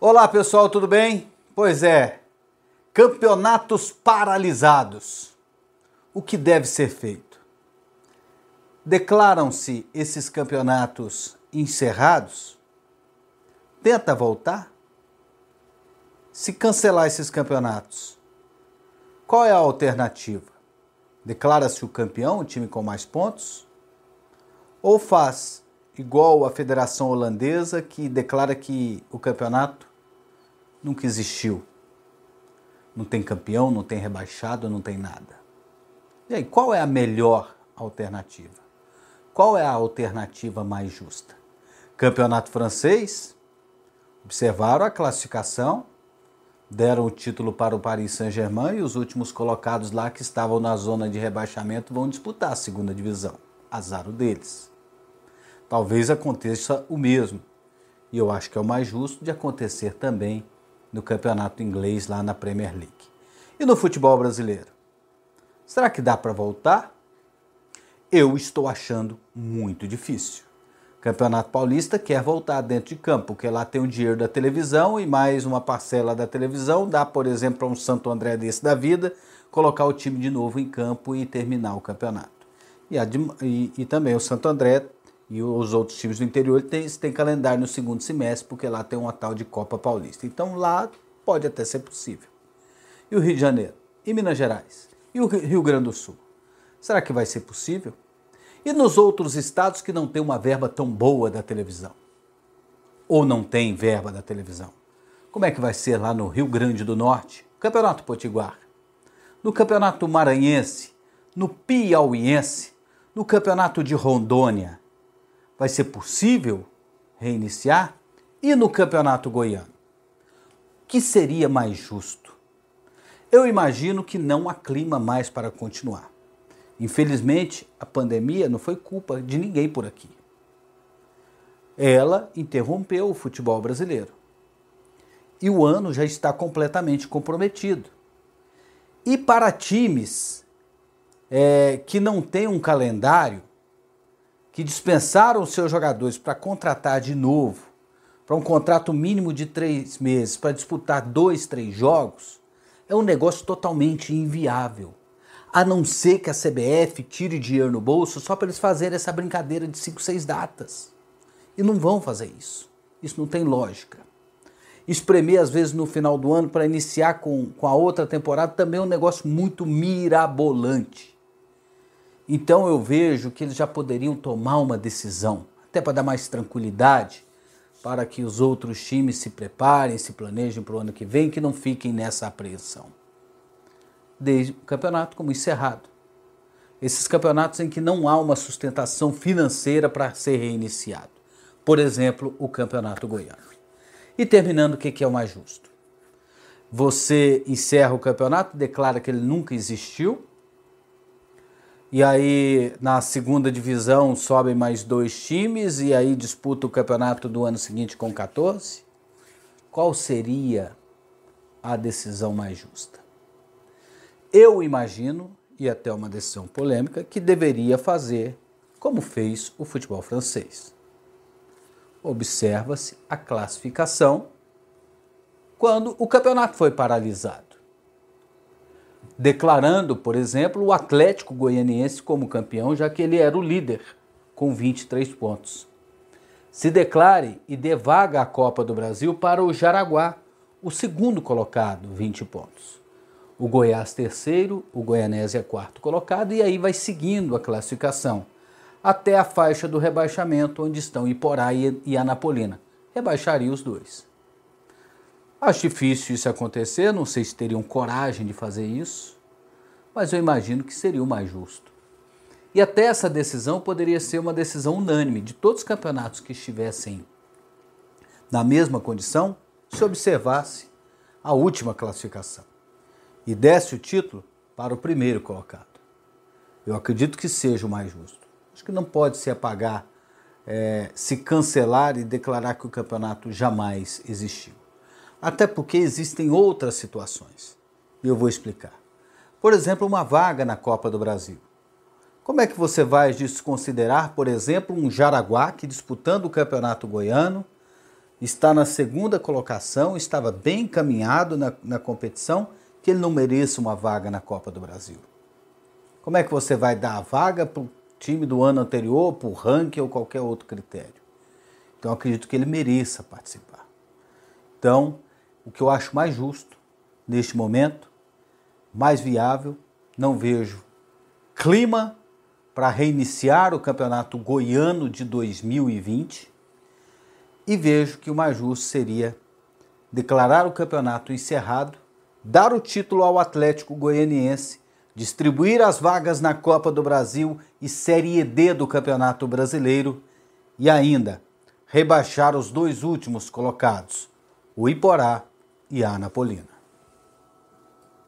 Olá pessoal, tudo bem? Pois é, campeonatos paralisados. O que deve ser feito? Declaram-se esses campeonatos encerrados? Tenta voltar? Se cancelar esses campeonatos, qual é a alternativa? Declara-se o campeão, o time com mais pontos? Ou faz igual a Federação Holandesa que declara que o campeonato nunca existiu. Não tem campeão, não tem rebaixado, não tem nada. E aí, qual é a melhor alternativa? Qual é a alternativa mais justa? Campeonato francês? Observaram a classificação, deram o título para o Paris Saint-Germain e os últimos colocados lá que estavam na zona de rebaixamento vão disputar a segunda divisão. Azar o deles. Talvez aconteça o mesmo. E eu acho que é o mais justo de acontecer também no campeonato inglês lá na Premier League. E no futebol brasileiro? Será que dá para voltar? Eu estou achando muito difícil. Campeonato Paulista quer voltar dentro de campo, porque lá tem o dinheiro da televisão e mais uma parcela da televisão dá, por exemplo, para um Santo André desse da vida, colocar o time de novo em campo e terminar o campeonato. E, a, e, e também o Santo André e os outros times do interior têm, calendário no segundo semestre, porque lá tem uma tal de Copa Paulista. Então lá pode até ser possível. E o Rio de Janeiro? E Minas Gerais? E o Rio Grande do Sul? Será que vai ser possível? E nos outros estados que não tem uma verba tão boa da televisão? Ou não tem verba da televisão? Como é que vai ser lá no Rio Grande do Norte? Campeonato Potiguar. No Campeonato Maranhense, no Piauiense, no Campeonato de Rondônia, vai ser possível reiniciar? E no Campeonato Goiano? Que seria mais justo? Eu imagino que não há clima mais para continuar. Infelizmente, a pandemia não foi culpa de ninguém por aqui. Ela interrompeu o futebol brasileiro. E o ano já está completamente comprometido. E para times é, que não têm um calendário, que dispensaram seus jogadores para contratar de novo, para um contrato mínimo de três meses, para disputar dois, três jogos, é um negócio totalmente inviável. A não ser que a CBF tire dinheiro no bolso só para eles fazerem essa brincadeira de cinco, seis datas. E não vão fazer isso. Isso não tem lógica. Espremer, às vezes, no final do ano para iniciar com, com a outra temporada também é um negócio muito mirabolante. Então eu vejo que eles já poderiam tomar uma decisão, até para dar mais tranquilidade, para que os outros times se preparem, se planejem para o ano que vem, que não fiquem nessa apreensão. Desde o campeonato como encerrado. Esses campeonatos em que não há uma sustentação financeira para ser reiniciado. Por exemplo, o Campeonato Goiano. E terminando, o que é o mais justo? Você encerra o campeonato, declara que ele nunca existiu, e aí na segunda divisão sobem mais dois times e aí disputa o campeonato do ano seguinte com 14? Qual seria a decisão mais justa? Eu imagino, e até uma decisão polêmica, que deveria fazer como fez o futebol francês. Observa-se a classificação quando o campeonato foi paralisado declarando, por exemplo, o Atlético Goianiense como campeão, já que ele era o líder, com 23 pontos. Se declare e dê vaga à Copa do Brasil para o Jaraguá, o segundo colocado, 20 pontos. O Goiás terceiro, o Goianésia quarto colocado, e aí vai seguindo a classificação, até a faixa do rebaixamento, onde estão Iporá e Anapolina. Rebaixaria os dois. Acho difícil isso acontecer, não sei se teriam coragem de fazer isso, mas eu imagino que seria o mais justo. E até essa decisão poderia ser uma decisão unânime de todos os campeonatos que estivessem na mesma condição, se observasse a última classificação e desse o título para o primeiro colocado. Eu acredito que seja o mais justo. Acho que não pode se apagar, é, se cancelar e declarar que o campeonato jamais existiu. Até porque existem outras situações. E eu vou explicar. Por exemplo, uma vaga na Copa do Brasil. Como é que você vai desconsiderar, por exemplo, um Jaraguá que disputando o Campeonato Goiano está na segunda colocação, estava bem encaminhado na, na competição, que ele não mereça uma vaga na Copa do Brasil? Como é que você vai dar a vaga para o time do ano anterior, para o ranking ou qualquer outro critério? Então acredito que ele mereça participar. Então, o que eu acho mais justo neste momento, mais viável, não vejo clima para reiniciar o campeonato goiano de 2020 e vejo que o mais justo seria declarar o campeonato encerrado, dar o título ao Atlético Goianiense, distribuir as vagas na Copa do Brasil e Série D do Campeonato Brasileiro e ainda rebaixar os dois últimos colocados, o Iporá e a Anapolina.